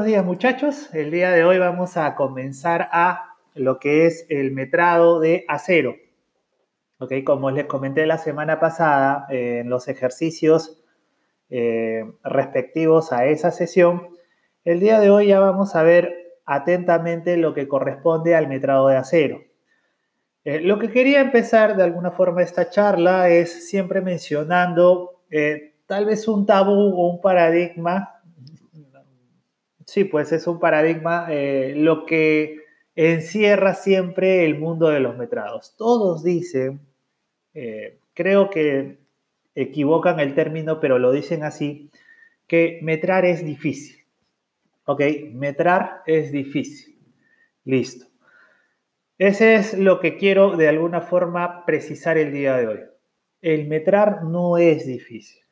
buenos días muchachos. El día de hoy vamos a comenzar a lo que es el metrado de acero. Ok, como les comenté la semana pasada en los ejercicios eh, respectivos a esa sesión, el día de hoy ya vamos a ver atentamente lo que corresponde al metrado de acero. Eh, lo que quería empezar de alguna forma esta charla es siempre mencionando eh, tal vez un tabú o un paradigma Sí, pues es un paradigma eh, lo que encierra siempre el mundo de los metrados. Todos dicen, eh, creo que equivocan el término, pero lo dicen así, que metrar es difícil. ¿Ok? Metrar es difícil. Listo. Ese es lo que quiero de alguna forma precisar el día de hoy. El metrar no es difícil.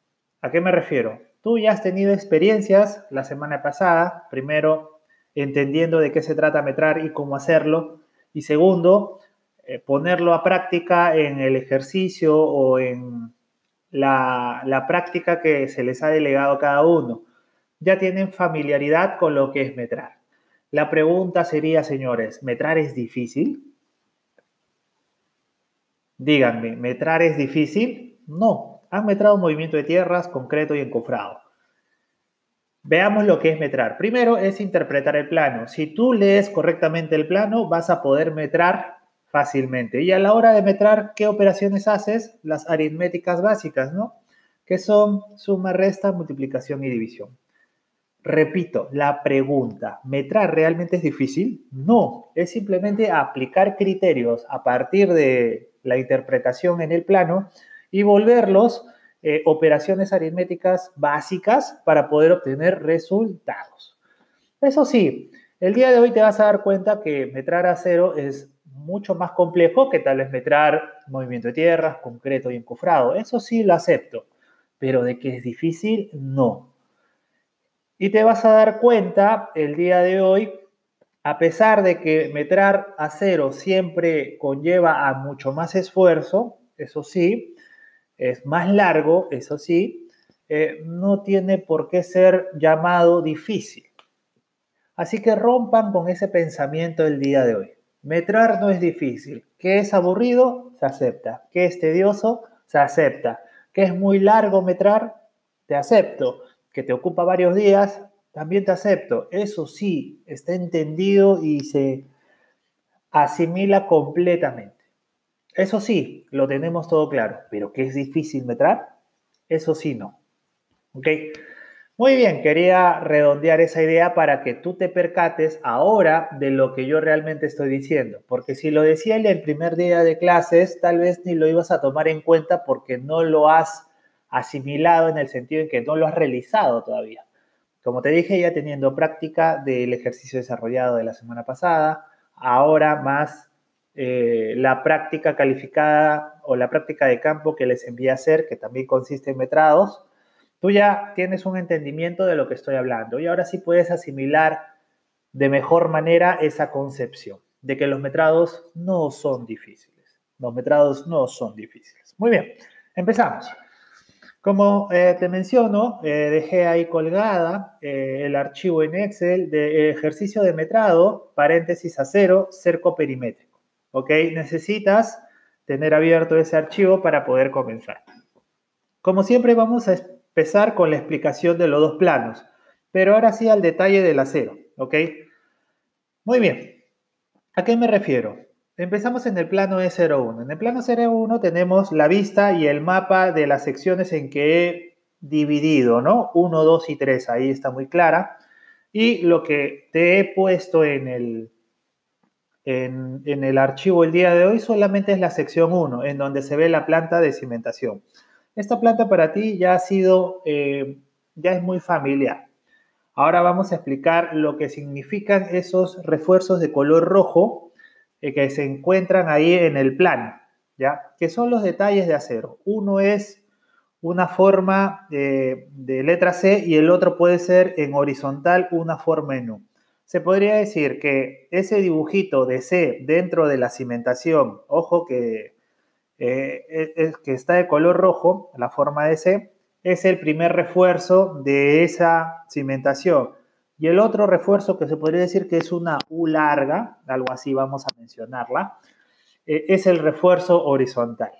¿A qué me refiero? Tú ya has tenido experiencias la semana pasada, primero entendiendo de qué se trata metrar y cómo hacerlo, y segundo, eh, ponerlo a práctica en el ejercicio o en la, la práctica que se les ha delegado a cada uno. Ya tienen familiaridad con lo que es metrar. La pregunta sería, señores, ¿metrar es difícil? Díganme, ¿metrar es difícil? No, han metrado movimiento de tierras concreto y encofrado. Veamos lo que es metrar. Primero es interpretar el plano. Si tú lees correctamente el plano, vas a poder metrar fácilmente. Y a la hora de metrar, ¿qué operaciones haces? Las aritméticas básicas, ¿no? Que son suma, resta, multiplicación y división. Repito, la pregunta, ¿metrar realmente es difícil? No, es simplemente aplicar criterios a partir de la interpretación en el plano y volverlos eh, operaciones aritméticas básicas para poder obtener resultados. Eso sí, el día de hoy te vas a dar cuenta que metrar acero es mucho más complejo que tal vez metrar movimiento de tierras, concreto y encofrado. Eso sí lo acepto, pero de que es difícil, no. Y te vas a dar cuenta el día de hoy, a pesar de que metrar acero siempre conlleva a mucho más esfuerzo, eso sí, es más largo, eso sí, eh, no tiene por qué ser llamado difícil. Así que rompan con ese pensamiento el día de hoy. Metrar no es difícil. ¿Qué es aburrido? Se acepta. ¿Qué es tedioso? Se acepta. ¿Qué es muy largo metrar? Te acepto. ¿Que te ocupa varios días? También te acepto. Eso sí, está entendido y se asimila completamente. Eso sí, lo tenemos todo claro, pero que es difícil metrar, eso sí no. ¿Ok? Muy bien, quería redondear esa idea para que tú te percates ahora de lo que yo realmente estoy diciendo, porque si lo decía el primer día de clases, tal vez ni lo ibas a tomar en cuenta porque no lo has asimilado en el sentido en que no lo has realizado todavía. Como te dije, ya teniendo práctica del ejercicio desarrollado de la semana pasada, ahora más eh, la práctica calificada o la práctica de campo que les envía a hacer, que también consiste en metrados, tú ya tienes un entendimiento de lo que estoy hablando y ahora sí puedes asimilar de mejor manera esa concepción de que los metrados no son difíciles. Los metrados no son difíciles. Muy bien, empezamos. Como eh, te menciono, eh, dejé ahí colgada el archivo en Excel de ejercicio de metrado, paréntesis a cero, cerco perimétrico. ¿Ok? Necesitas tener abierto ese archivo para poder comenzar. Como siempre vamos a empezar con la explicación de los dos planos, pero ahora sí al detalle del acero, ¿ok? Muy bien. ¿A qué me refiero? Empezamos en el plano E01. En el plano E01 tenemos la vista y el mapa de las secciones en que he dividido, ¿no? 1, 2 y 3, ahí está muy clara. Y lo que te he puesto en el en, el archivo el día de hoy solamente es la sección 1, en donde se ve la planta de cimentación. Esta planta para ti ya ha sido, eh, ya es muy familiar. Ahora vamos a explicar lo que significan esos refuerzos de color rojo eh, que se encuentran ahí en el plano, ¿ya? Que son los detalles de acero. Uno es una forma de, de letra C y el otro puede ser en horizontal una forma en U se podría decir que ese dibujito de C dentro de la cimentación, ojo que, eh, e, que está de color rojo, la forma de C, es el primer refuerzo de esa cimentación. Y el otro refuerzo que se podría decir que es una U larga, algo así vamos a mencionarla, eh, es el refuerzo horizontal.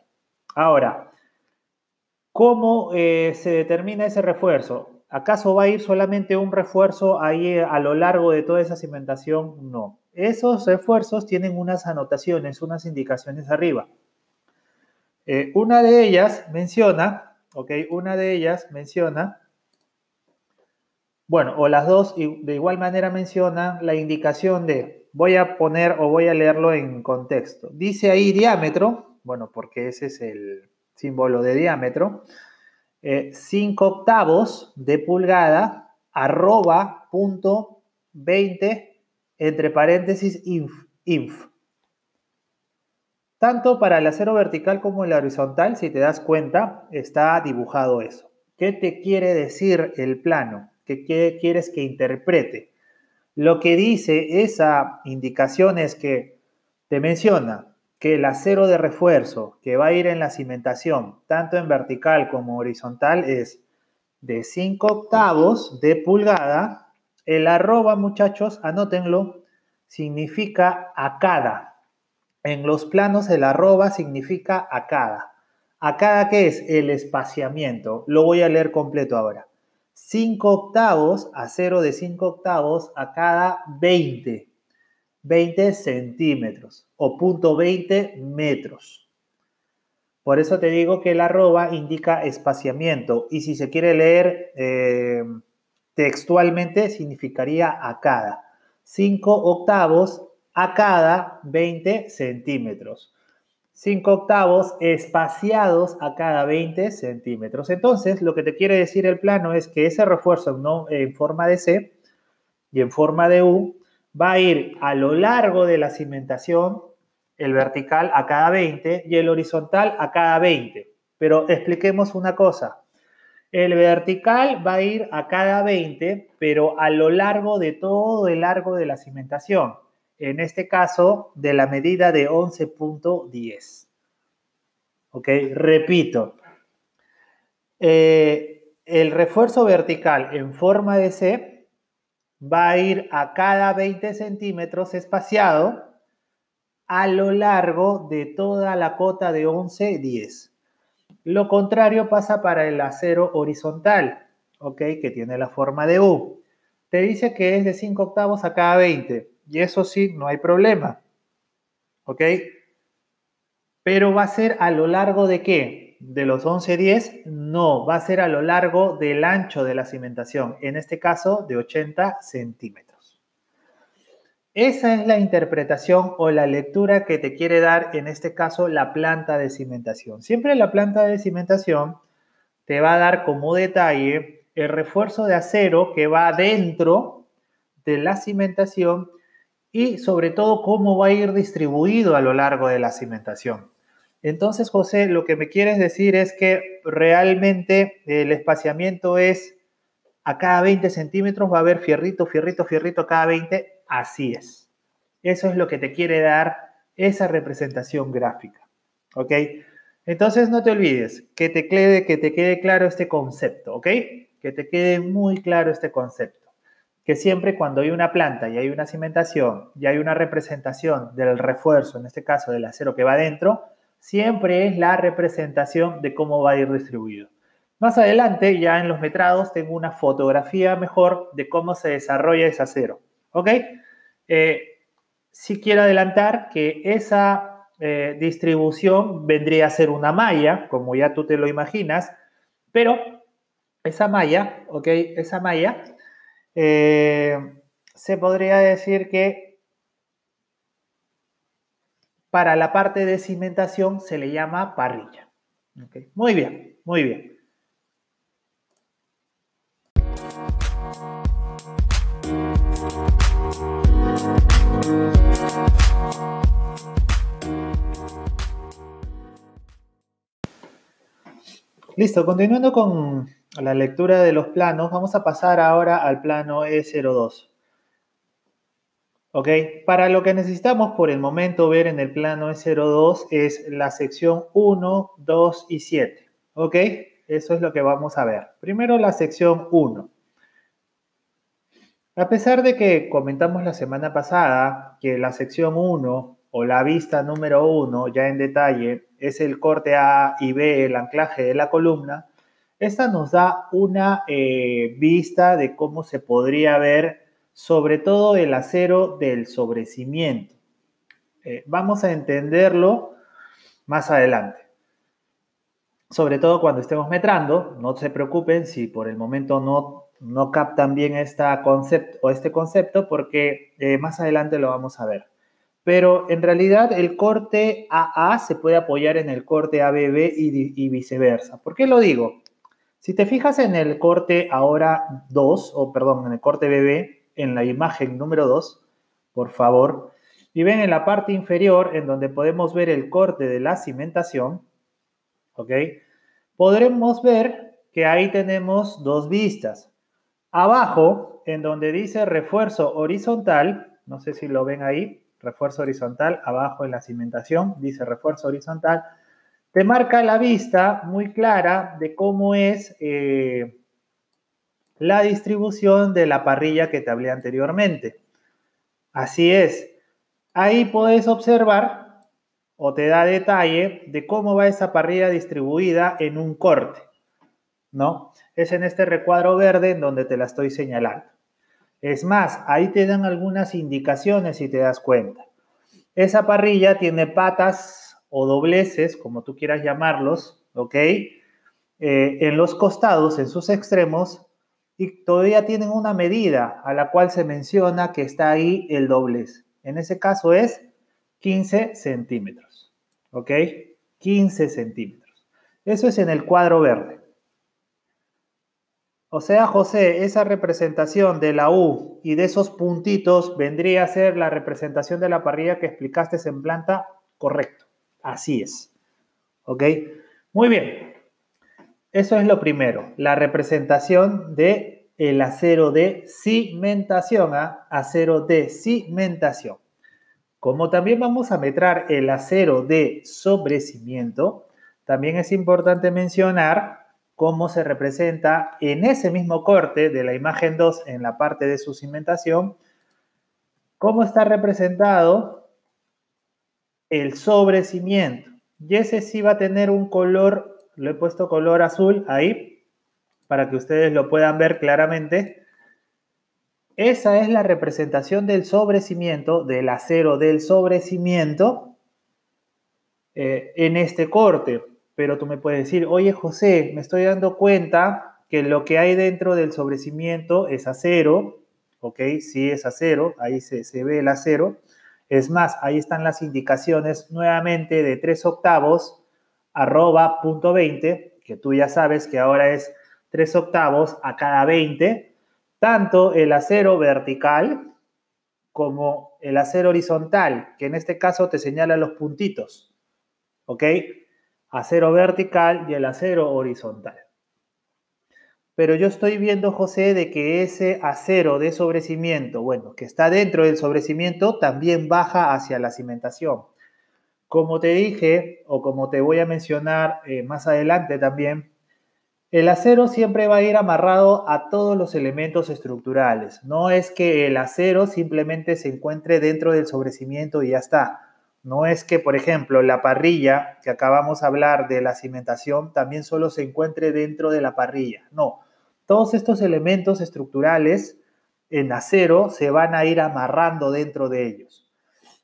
Ahora, ¿cómo eh, se determina ese refuerzo? ¿Acaso va a ir solamente un refuerzo ahí a lo largo de toda esa cimentación? No. Esos refuerzos tienen unas anotaciones, unas indicaciones arriba. Eh, una de ellas menciona, ok, una de ellas menciona, bueno, o las dos de igual manera menciona la indicación de, voy a poner o voy a leerlo en contexto. Dice ahí diámetro, bueno, porque ese es el símbolo de diámetro, 5 eh, octavos de pulgada, arroba punto 20, entre paréntesis, inf. Tanto para el acero vertical como el horizontal, si te das cuenta, está dibujado eso. ¿Qué te quiere decir el plano? ¿Qué quieres que interprete? Lo que dice esa indicación es que te menciona que el acero de refuerzo que va a ir en la cimentación, tanto en vertical como horizontal, es de 5 octavos de pulgada. El arroba, muchachos, anótenlo, significa a cada. En los planos el arroba significa a cada. ¿A cada qué es? El espaciamiento. Lo voy a leer completo ahora. 5 octavos a 0 de 5 octavos a cada 20. 20 centímetros o punto 20 metros. Por eso te digo que el arroba indica espaciamiento y si se quiere leer eh, textualmente significaría a cada. 5 octavos a cada 20 centímetros. 5 octavos espaciados a cada 20 centímetros. Entonces, lo que te quiere decir el plano es que ese refuerzo en forma de C y en forma de U va a ir a lo largo de la cimentación, el vertical a cada 20 y el horizontal a cada 20. Pero expliquemos una cosa. El vertical va a ir a cada 20, pero a lo largo de todo el largo de la cimentación en este caso de la medida de 11.10. ¿Ok? Repito, eh, el refuerzo vertical en forma de C va a ir a cada 20 centímetros espaciado a lo largo de toda la cota de 11.10. Lo contrario pasa para el acero horizontal, ¿ok? Que tiene la forma de U. Te dice que es de 5 octavos a cada 20 y eso sí, no hay problema. ¿Ok? Pero va a ser a lo largo de qué? ¿De los 11.10? No, va a ser a lo largo del ancho de la cimentación, en este caso de 80 centímetros. Esa es la interpretación o la lectura que te quiere dar, en este caso, la planta de cimentación. Siempre la planta de cimentación te va a dar como detalle el refuerzo de acero que va dentro de la cimentación y sobre todo cómo va a ir distribuido a lo largo de la cimentación. Entonces, José, lo que me quieres decir es que realmente el espaciamiento es a cada 20 centímetros va a haber fierrito, fierrito, fierrito a cada 20. Así es. Eso es lo que te quiere dar esa representación gráfica. ¿Ok? Entonces, no te olvides que te quede, que te quede claro este concepto. ¿Ok? Que te quede muy claro este concepto que siempre cuando hay una planta y hay una cimentación y hay una representación del refuerzo, en este caso del acero que va adentro, siempre es la representación de cómo va a ir distribuido. Más adelante, ya en los metrados, tengo una fotografía mejor de cómo se desarrolla ese acero. ¿Ok? Eh, si quiero adelantar que esa eh, distribución vendría a ser una malla, como ya tú te lo imaginas, pero esa malla, ¿ok? Esa malla eh, se podría decir que para la parte de cimentación se le llama parrilla. Muy bien, muy bien. Listo, continuando con la lectura de los planos, vamos a pasar ahora al plano E02. ¿Ok? Para lo que necesitamos por el momento ver en el plano E02 es la sección 1, 2 y 7. ¿Ok? Eso es lo que vamos a ver. Primero la sección 1. A pesar de que comentamos la semana pasada que la sección 1 o la vista número 1, ya en detalle, es el corte A y B, el anclaje de la columna, esta nos da una eh, vista de cómo se podría ver sobre todo el acero del sobrecimiento. Eh, vamos a entenderlo más adelante. Sobre todo cuando estemos metrando, no se preocupen si por el momento no no captan bien esta concepto, o este concepto porque eh, más adelante lo vamos a ver. Pero en realidad el corte AA se puede apoyar en el corte ABB y, y viceversa. ¿Por qué lo digo? Si te fijas en el corte ahora 2, o perdón, en el corte BB, en la imagen número 2, por favor, y ven en la parte inferior en donde podemos ver el corte de la cimentación, ¿ok? Podremos ver que ahí tenemos dos vistas. Abajo, en donde dice refuerzo horizontal, no sé si lo ven ahí, refuerzo horizontal, abajo en la cimentación, dice refuerzo horizontal, te marca la vista muy clara de cómo es eh, la distribución de la parrilla que te hablé anteriormente. Así es, ahí puedes observar o te da detalle de cómo va esa parrilla distribuida en un corte, ¿no? es en este recuadro verde en donde te la estoy señalando. Es más, ahí te dan algunas indicaciones si te das cuenta. Esa parrilla tiene patas o dobleces, como tú quieras llamarlos, ¿ok? Eh, en los costados, en sus extremos, y todavía tienen una medida a la cual se menciona que está ahí el doblez. En ese caso es 15 centímetros, ¿ok? 15 centímetros. Eso es en el cuadro verde. O sea, José, esa representación de la U y de esos puntitos vendría a ser la representación de la parrilla que explicaste en planta. Correcto. Así es. ¿Ok? Muy bien. Eso es lo primero, la representación de el acero de cimentación, ¿ah? acero de cimentación. Como también vamos a metrar el acero de sobrecimiento, también es importante mencionar cómo se representa en ese mismo corte de la imagen 2 en la parte de su cimentación, cómo está representado el sobrecimiento. Y ese sí va a tener un color, lo he puesto color azul ahí, para que ustedes lo puedan ver claramente. Esa es la representación del sobrecimiento, del acero del sobrecimiento eh, en este corte pero tú me puedes decir, oye José, me estoy dando cuenta que lo que hay dentro del sobrecimiento es acero, ¿ok? Sí es acero, ahí se, ve el acero. Es más, ahí están las indicaciones nuevamente de 3 octavos, arroba punto 20, que tú ya sabes que ahora es 3 octavos a cada 20, tanto el acero vertical como el acero horizontal, que en este caso te señala los puntitos, ¿ok? acero vertical y el acero horizontal. Pero yo estoy viendo, José, de que ese acero de sobrecimiento, bueno, que está dentro del sobrecimiento, también baja hacia la cimentación. Como te dije, o como te voy a mencionar eh, más adelante también, el acero siempre va a ir amarrado a todos los elementos estructurales. No es que el acero simplemente se encuentre dentro del sobrecimiento y ya está. No es que, por ejemplo, la parrilla que acabamos de hablar de la cimentación también solo se encuentre dentro de la parrilla. No, todos estos elementos estructurales en acero se van a ir amarrando dentro de ellos.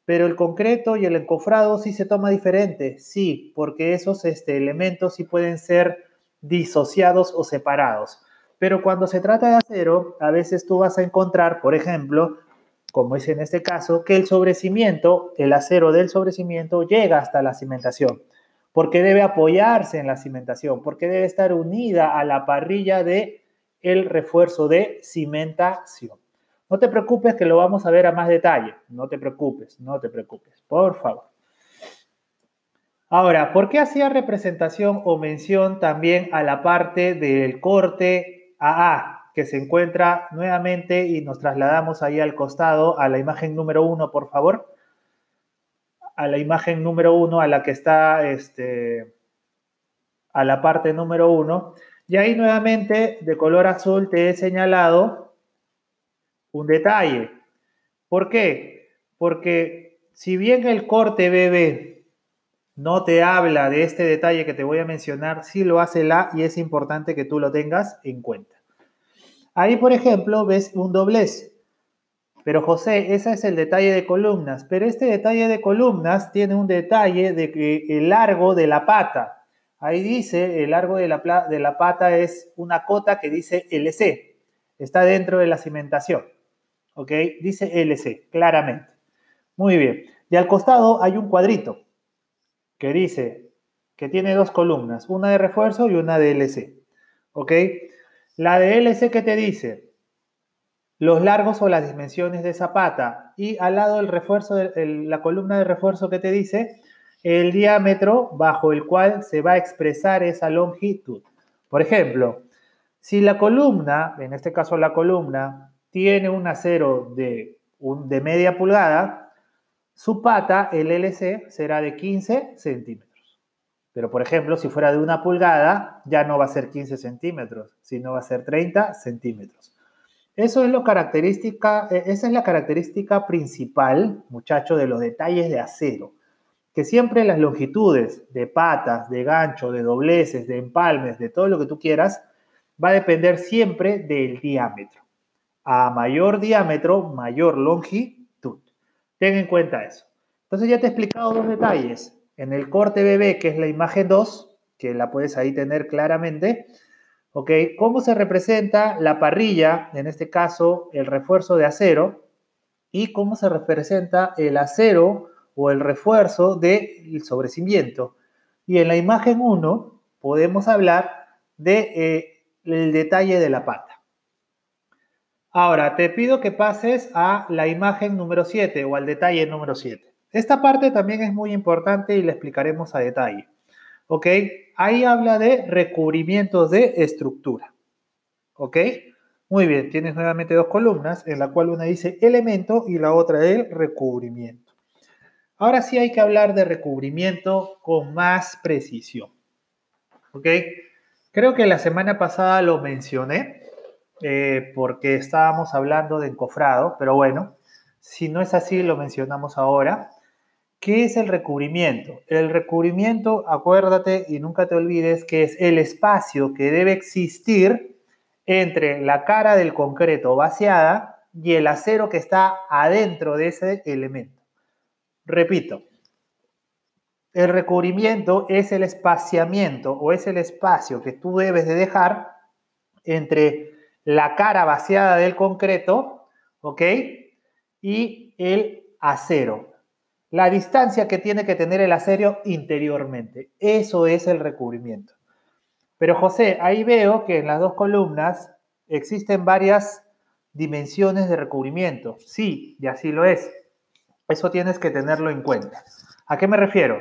Pero el concreto y el encofrado sí se toma diferente, sí, porque esos este, elementos sí pueden ser disociados o separados. Pero cuando se trata de acero, a veces tú vas a encontrar, por ejemplo, como es en este caso, que el sobrecimiento, el acero del sobrecimiento llega hasta la cimentación, porque debe apoyarse en la cimentación, porque debe estar unida a la parrilla de el refuerzo de cimentación. No te preocupes que lo vamos a ver a más detalle, no te preocupes, no te preocupes, por favor. Ahora, ¿por qué hacía representación o mención también a la parte del corte AA? que se encuentra nuevamente y nos trasladamos ahí al costado a la imagen número uno, por favor. A la imagen número uno, a la que está este, a la parte número uno. Y ahí nuevamente de color azul te he señalado un detalle. ¿Por qué? Porque si bien el corte BB no te habla de este detalle que te voy a mencionar, sí lo hace la y es importante que tú lo tengas en cuenta. Ahí, por ejemplo, ves un doblez. Pero José, ese es el detalle de columnas. Pero este detalle de columnas tiene un detalle de que el largo de la pata. Ahí dice, el largo de la, de la pata es una cota que dice LC. Está dentro de la cimentación. ¿Ok? Dice LC, claramente. Muy bien. Y al costado hay un cuadrito que dice que tiene dos columnas, una de refuerzo y una de LC. ¿Ok? La de LC que te dice los largos o las dimensiones de esa pata y al lado el refuerzo, la columna de refuerzo que te dice el diámetro bajo el cual se va a expresar esa longitud. Por ejemplo, si la columna, en este caso la columna, tiene un acero de, de media pulgada, su pata, el LC, será de 15 centímetros. Pero, por ejemplo, si fuera de una pulgada, ya no va a ser 15 centímetros, sino va a ser 30 centímetros. Eso es lo característica, e, esa es la característica principal, muchachos, de los detalles de acero. Que siempre las longitudes de patas, de gancho, de dobleces, de empalmes, de todo lo que tú quieras, va a depender siempre del diámetro. A mayor diámetro, mayor longitud. Ten en cuenta eso. Entonces ya te he explicado dos detalles. En el corte BB, que es la imagen 2, que la puedes ahí tener claramente, ¿ok? ¿Cómo se representa la parrilla, en este caso el refuerzo de acero, y cómo se representa el acero o el refuerzo del sobrecimiento? Y en la imagen 1 podemos hablar del de, eh, detalle de la pata. Ahora, te pido que pases a la imagen número 7 o al detalle número 7. Esta parte también es muy importante y la explicaremos a detalle. ¿Ok? Ahí habla de recubrimientos de estructura. ¿Ok? Muy bien, tienes nuevamente dos columnas, en la cual una dice elemento y la otra el recubrimiento. Ahora sí hay que hablar de recubrimiento con más precisión. ¿Ok? Creo que la semana pasada lo mencioné eh, porque estábamos hablando de encofrado, pero bueno, si no es así, lo mencionamos ahora. ¿Qué es el recubrimiento? El recubrimiento, acuérdate y nunca te olvides que es el espacio que debe existir entre la cara del concreto vaciada y el acero que está adentro de ese elemento. Repito, el recubrimiento es el espaciamiento o es el espacio que tú debes de dejar entre la cara vaciada del concreto, ¿ok? Y el acero, la distancia que tiene que tener el acero interiormente. Eso es el recubrimiento. Pero José, ahí veo que en las dos columnas existen varias dimensiones de recubrimiento. Sí, y así lo es. Eso tienes que tenerlo en cuenta. ¿A qué me refiero?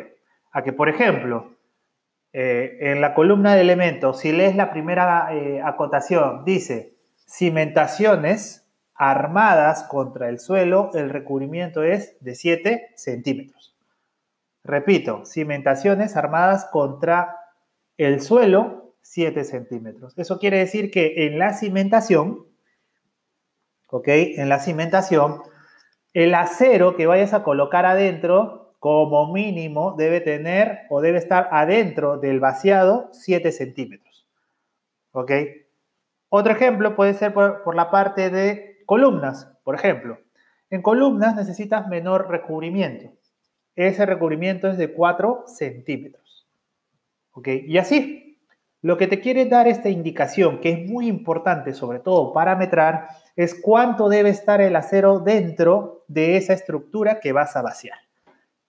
A que, por ejemplo, eh, en la columna de elementos, si lees la primera eh, acotación, dice cimentaciones armadas contra el suelo, el recubrimiento es de 7 centímetros. Repito, cimentaciones armadas contra el suelo, 7 centímetros. Eso quiere decir que en la cimentación, ¿ok? En la cimentación, el acero que vayas a colocar adentro, como mínimo, debe tener o debe estar adentro del vaciado 7 centímetros. ¿Ok? Otro ejemplo puede ser por la parte de Columnas, por ejemplo. En columnas necesitas menor recubrimiento. Ese recubrimiento es de 4 centímetros. ¿Ok? Y así, lo que te quiere dar esta indicación, que es muy importante, sobre todo para metrar, es cuánto debe estar el acero dentro de esa estructura que vas a vaciar.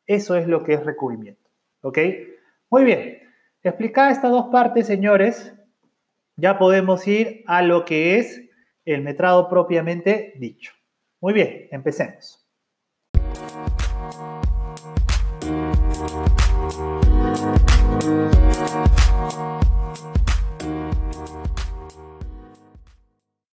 Eso es lo que es recubrimiento. ¿Ok? Muy bien. Explicadas estas dos partes, señores, ya podemos ir a lo que es el metrado propiamente dicho. Muy bien, empecemos.